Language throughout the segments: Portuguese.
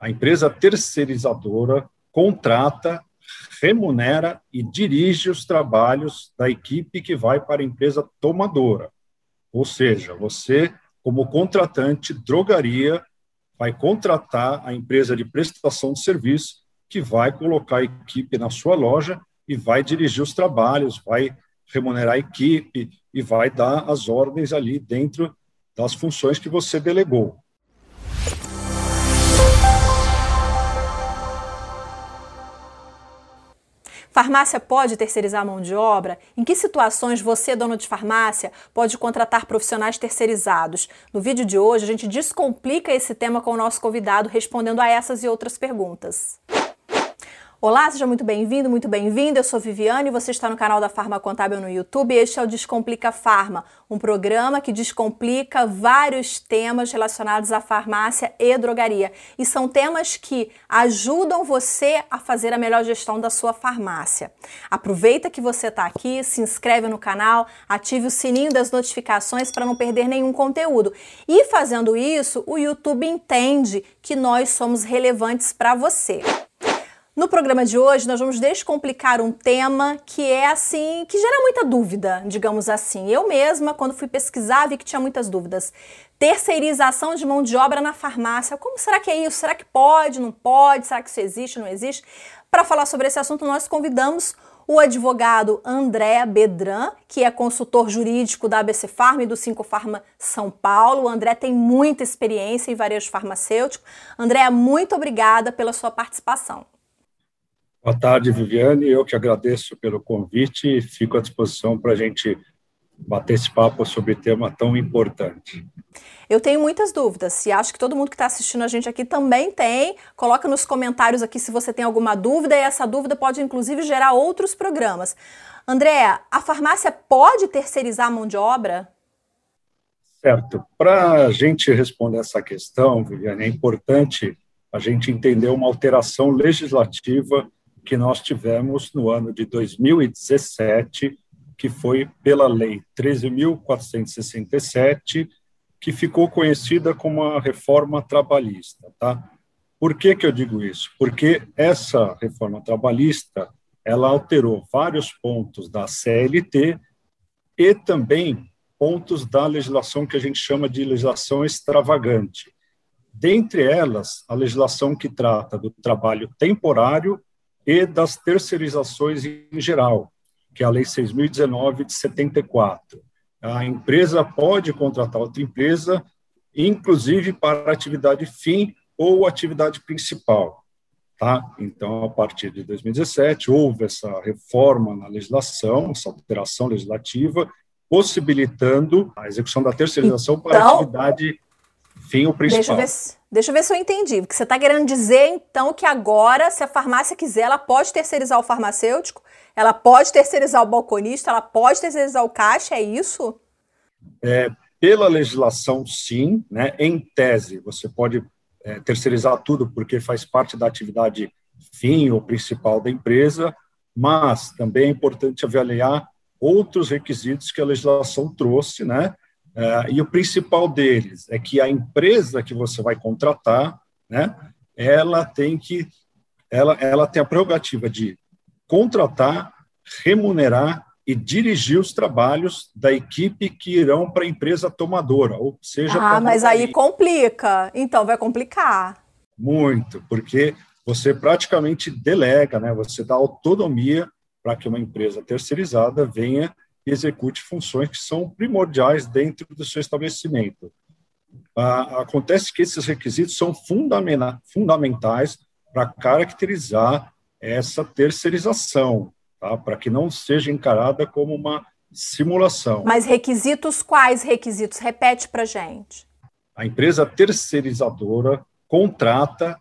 A empresa terceirizadora contrata, remunera e dirige os trabalhos da equipe que vai para a empresa tomadora. Ou seja, você, como contratante, drogaria, vai contratar a empresa de prestação de serviço que vai colocar a equipe na sua loja e vai dirigir os trabalhos, vai remunerar a equipe e vai dar as ordens ali dentro das funções que você delegou. Farmácia pode terceirizar a mão de obra? Em que situações você, dono de farmácia, pode contratar profissionais terceirizados? No vídeo de hoje, a gente descomplica esse tema com o nosso convidado, respondendo a essas e outras perguntas. Olá, seja muito bem-vindo, muito bem-vinda. Eu sou Viviane e você está no canal da Farma Contábil no YouTube. Este é o Descomplica Farma, um programa que descomplica vários temas relacionados à farmácia e drogaria. E são temas que ajudam você a fazer a melhor gestão da sua farmácia. Aproveita que você está aqui, se inscreve no canal, ative o sininho das notificações para não perder nenhum conteúdo. E fazendo isso, o YouTube entende que nós somos relevantes para você. No programa de hoje, nós vamos descomplicar um tema que é assim, que gera muita dúvida, digamos assim. Eu mesma, quando fui pesquisar, vi que tinha muitas dúvidas. Terceirização de mão de obra na farmácia. Como será que é isso? Será que pode, não pode? Será que isso existe, não existe? Para falar sobre esse assunto, nós convidamos o advogado André Bedran, que é consultor jurídico da ABC Farma e do Cinco Farma São Paulo. O André tem muita experiência em varejo farmacêutico. André, muito obrigada pela sua participação. Boa tarde, Viviane. Eu que agradeço pelo convite e fico à disposição para a gente bater esse papo sobre tema tão importante. Eu tenho muitas dúvidas e acho que todo mundo que está assistindo a gente aqui também tem. Coloca nos comentários aqui se você tem alguma dúvida e essa dúvida pode inclusive gerar outros programas. Andréa, a farmácia pode terceirizar a mão de obra? Certo. Para a gente responder essa questão, Viviane, é importante a gente entender uma alteração legislativa que nós tivemos no ano de 2017, que foi pela Lei 13.467, que ficou conhecida como a reforma trabalhista. Tá? Por que, que eu digo isso? Porque essa reforma trabalhista ela alterou vários pontos da CLT e também pontos da legislação que a gente chama de legislação extravagante. Dentre elas, a legislação que trata do trabalho temporário e das terceirizações em geral, que é a Lei 6.019 de 74. A empresa pode contratar outra empresa, inclusive para atividade fim ou atividade principal. Tá? Então, a partir de 2017, houve essa reforma na legislação, essa alteração legislativa, possibilitando a execução da terceirização então, para atividade fim ou principal. Deixa eu ver, deixa eu ver se eu entendi. Porque você está querendo dizer, então, que agora, se a farmácia quiser, ela pode terceirizar o farmacêutico, ela pode terceirizar o balconista, ela pode terceirizar o caixa, é isso? É, pela legislação, sim. Né? Em tese, você pode é, terceirizar tudo porque faz parte da atividade fim ou principal da empresa, mas também é importante avaliar outros requisitos que a legislação trouxe, né? Uh, e o principal deles é que a empresa que você vai contratar, né, ela tem que, ela, ela tem a prerrogativa de contratar, remunerar e dirigir os trabalhos da equipe que irão para a empresa tomadora, ou seja, ah, mas aí complica. Então vai complicar. Muito, porque você praticamente delega, né? Você dá autonomia para que uma empresa terceirizada venha execute funções que são primordiais dentro do seu estabelecimento. Ah, acontece que esses requisitos são fundamenta fundamentais para caracterizar essa terceirização, tá? para que não seja encarada como uma simulação. Mas requisitos quais requisitos? Repete para gente. A empresa terceirizadora contrata,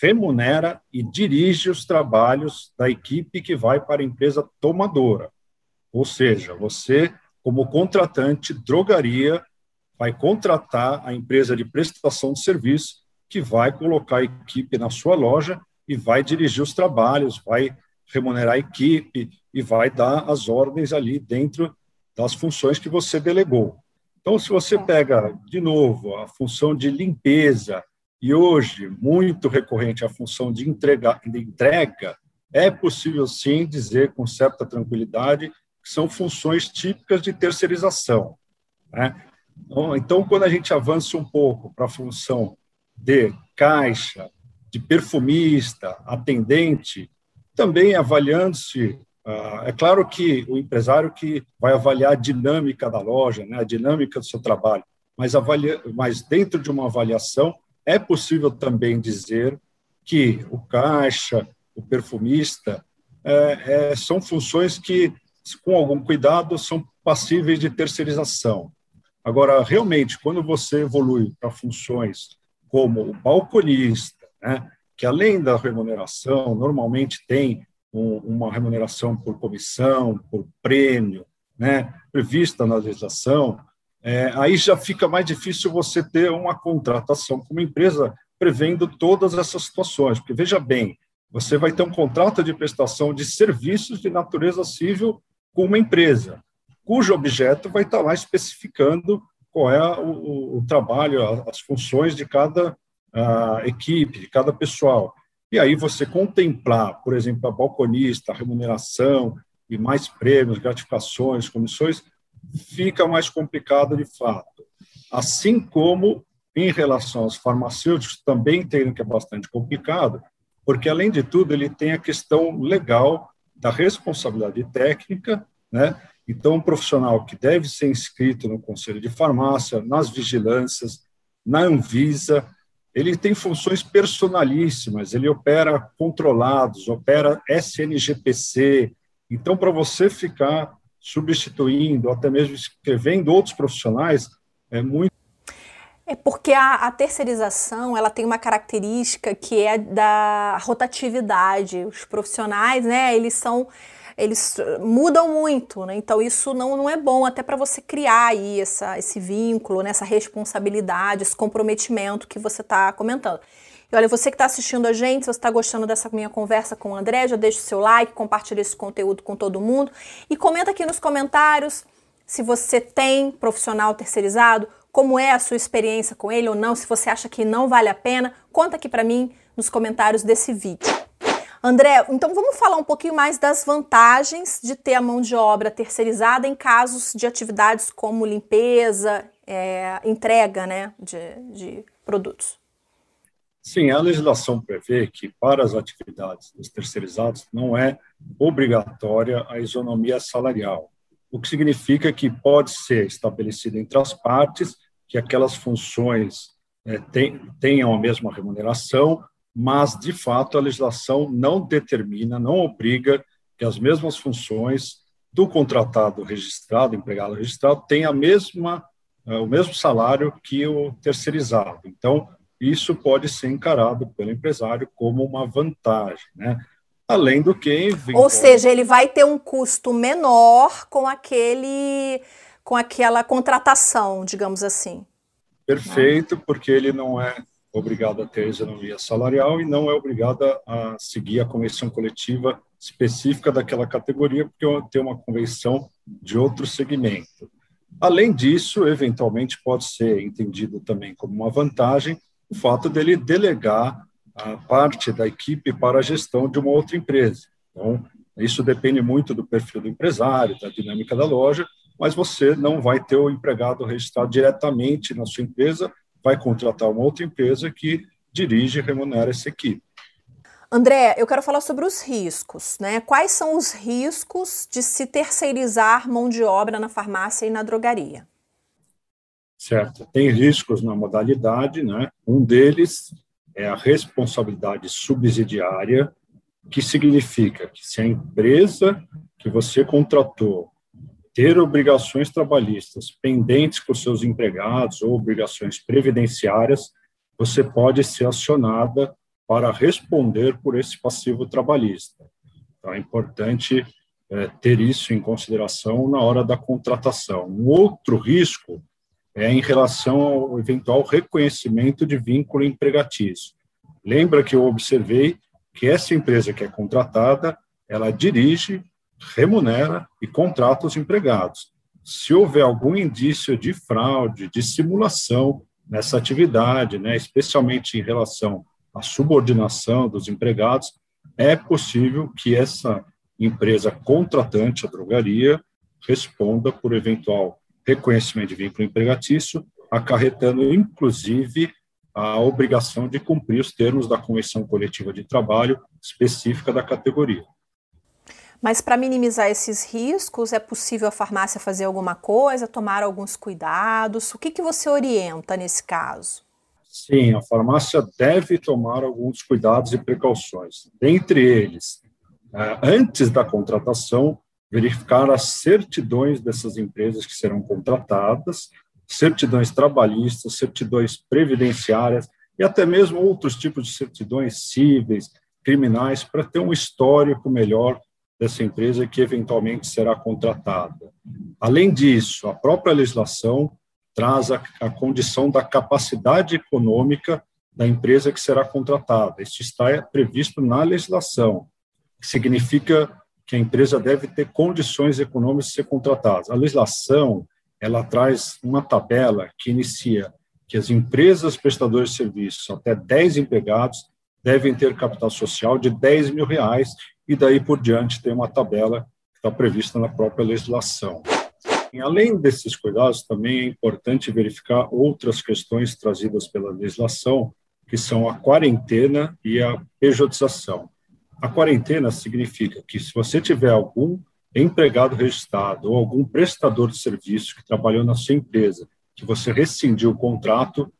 remunera e dirige os trabalhos da equipe que vai para a empresa tomadora. Ou seja, você, como contratante, drogaria, vai contratar a empresa de prestação de serviço que vai colocar a equipe na sua loja e vai dirigir os trabalhos, vai remunerar a equipe e vai dar as ordens ali dentro das funções que você delegou. Então, se você pega, de novo, a função de limpeza e hoje muito recorrente a função de entrega, de entrega, é possível sim dizer com certa tranquilidade que são funções típicas de terceirização. Né? Então, quando a gente avança um pouco para a função de caixa, de perfumista, atendente, também avaliando-se. Uh, é claro que o empresário que vai avaliar a dinâmica da loja, né, a dinâmica do seu trabalho, mas, avalia, mas dentro de uma avaliação é possível também dizer que o caixa, o perfumista, é, é, são funções que, com algum cuidado, são passíveis de terceirização. Agora, realmente, quando você evolui para funções como o balconista, né, que além da remuneração, normalmente tem um, uma remuneração por comissão, por prêmio, né, prevista na legislação, é, aí já fica mais difícil você ter uma contratação com uma empresa prevendo todas essas situações, porque veja bem, você vai ter um contrato de prestação de serviços de natureza civil com uma empresa, cujo objeto vai estar lá especificando qual é o, o trabalho, as funções de cada equipe, de cada pessoal. E aí você contemplar, por exemplo, a balconista, a remuneração e mais prêmios, gratificações, comissões, fica mais complicado de fato. Assim como em relação aos farmacêuticos, também tem que é bastante complicado, porque, além de tudo, ele tem a questão legal da responsabilidade técnica, né? Então, um profissional que deve ser inscrito no Conselho de Farmácia, nas vigilâncias, na Anvisa, ele tem funções personalíssimas, ele opera controlados, opera SNGPC. Então, para você ficar substituindo, até mesmo escrevendo outros profissionais, é muito é porque a, a, terceirização ela tem uma característica que é da rotatividade. Os profissionais, né, eles são eles mudam muito, né? Então isso não, não é bom até para você criar aí essa, esse vínculo, né? essa responsabilidade, esse comprometimento que você está comentando. E olha, você que está assistindo a gente, se você está gostando dessa minha conversa com o André, já deixa o seu like, compartilha esse conteúdo com todo mundo e comenta aqui nos comentários se você tem profissional terceirizado, como é a sua experiência com ele ou não, se você acha que não vale a pena, conta aqui para mim nos comentários desse vídeo. André, então vamos falar um pouquinho mais das vantagens de ter a mão de obra terceirizada em casos de atividades como limpeza, é, entrega né, de, de produtos. Sim, a legislação prevê que para as atividades dos terceirizados não é obrigatória a isonomia salarial, o que significa que pode ser estabelecido entre as partes que aquelas funções é, tenham a mesma remuneração, mas, de fato, a legislação não determina, não obriga que as mesmas funções do contratado registrado, empregado registrado, tenham a mesma, uh, o mesmo salário que o terceirizado. Então, isso pode ser encarado pelo empresário como uma vantagem, né? Além do que... Ou seja, ele vai ter um custo menor com aquele com aquela contratação, digamos assim. Perfeito, porque ele não é obrigado a ter isonomia salarial e não é obrigado a seguir a convenção coletiva específica daquela categoria, porque tem uma convenção de outro segmento. Além disso, eventualmente pode ser entendido também como uma vantagem o fato dele delegar a parte da equipe para a gestão de uma outra empresa. Então, isso depende muito do perfil do empresário, da dinâmica da loja, mas você não vai ter o empregado registrado diretamente na sua empresa, vai contratar uma outra empresa que dirige e remunera essa equipe. André, eu quero falar sobre os riscos, né? Quais são os riscos de se terceirizar mão de obra na farmácia e na drogaria? Certo, tem riscos na modalidade, né? Um deles é a responsabilidade subsidiária, que significa que se a empresa que você contratou ter obrigações trabalhistas pendentes com seus empregados ou obrigações previdenciárias, você pode ser acionada para responder por esse passivo trabalhista. Então, é importante é, ter isso em consideração na hora da contratação. Um outro risco é em relação ao eventual reconhecimento de vínculo empregatício. Lembra que eu observei que essa empresa que é contratada, ela dirige remunera e contrata os empregados. Se houver algum indício de fraude, de simulação, nessa atividade, né, especialmente em relação à subordinação dos empregados, é possível que essa empresa contratante, a drogaria, responda por eventual reconhecimento de vínculo empregatício, acarretando, inclusive, a obrigação de cumprir os termos da Convenção Coletiva de Trabalho específica da categoria. Mas para minimizar esses riscos, é possível a farmácia fazer alguma coisa, tomar alguns cuidados? O que, que você orienta nesse caso? Sim, a farmácia deve tomar alguns cuidados e precauções. Dentre eles, é, antes da contratação, verificar as certidões dessas empresas que serão contratadas, certidões trabalhistas, certidões previdenciárias e até mesmo outros tipos de certidões cíveis, criminais, para ter um histórico melhor dessa empresa que eventualmente será contratada. Além disso, a própria legislação traz a, a condição da capacidade econômica da empresa que será contratada. Isso está previsto na legislação, que significa que a empresa deve ter condições econômicas de ser contratada. A legislação, ela traz uma tabela que inicia que as empresas prestadoras de serviços até 10 empregados devem ter capital social de 10 mil reais e daí por diante tem uma tabela que está prevista na própria legislação. E, além desses cuidados, também é importante verificar outras questões trazidas pela legislação, que são a quarentena e a pejotização. A quarentena significa que se você tiver algum empregado registrado ou algum prestador de serviço que trabalhou na sua empresa, que você rescindiu o contrato,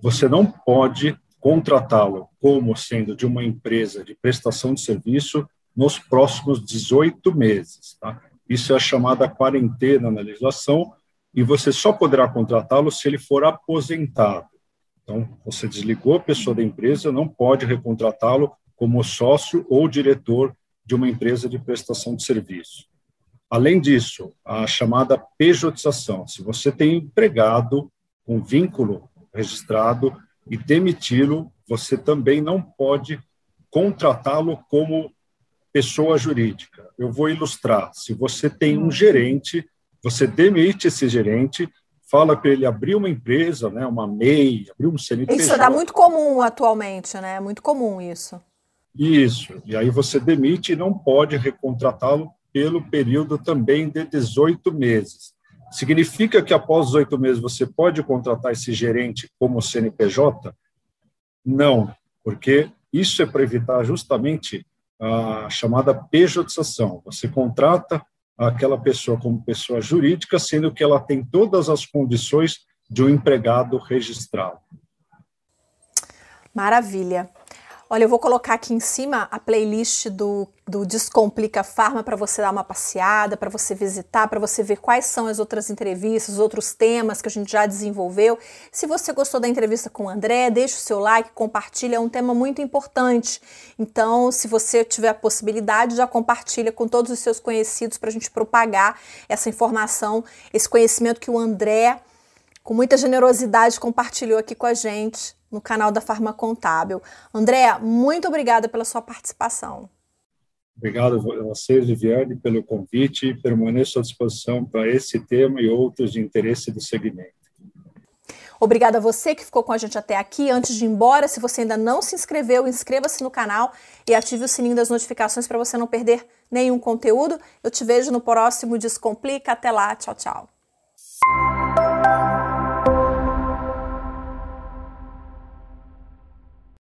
você não pode contratá-lo como sendo de uma empresa de prestação de serviço nos próximos 18 meses. Tá? Isso é a chamada quarentena na legislação e você só poderá contratá-lo se ele for aposentado. Então, você desligou a pessoa da empresa, não pode recontratá-lo como sócio ou diretor de uma empresa de prestação de serviço. Além disso, a chamada pejotização. Se você tem empregado com vínculo registrado e demiti-lo, você também não pode contratá-lo como pessoa jurídica. Eu vou ilustrar. Se você tem um gerente, você demite esse gerente, fala para ele abrir uma empresa, né, uma MEI, abrir um CNPJ. Isso dá muito comum atualmente, né? É muito comum isso. Isso. E aí você demite e não pode recontratá-lo pelo período também de 18 meses. Significa que após 18 meses você pode contratar esse gerente como CNPJ? Não, porque isso é para evitar justamente a chamada pejotização. Você contrata aquela pessoa como pessoa jurídica, sendo que ela tem todas as condições de um empregado registrado. Maravilha. Olha, eu vou colocar aqui em cima a playlist do, do Descomplica Farma para você dar uma passeada, para você visitar, para você ver quais são as outras entrevistas, os outros temas que a gente já desenvolveu. Se você gostou da entrevista com o André, deixa o seu like, compartilha, é um tema muito importante. Então, se você tiver a possibilidade, já compartilha com todos os seus conhecidos para a gente propagar essa informação, esse conhecimento que o André, com muita generosidade, compartilhou aqui com a gente no canal da Farma Contábil. Andréa, muito obrigada pela sua participação. Obrigado a você, Viviane, pelo convite. Permaneço à disposição para esse tema e outros de interesse do segmento. Obrigada a você que ficou com a gente até aqui. Antes de ir embora, se você ainda não se inscreveu, inscreva-se no canal e ative o sininho das notificações para você não perder nenhum conteúdo. Eu te vejo no próximo Descomplica. Até lá. Tchau, tchau.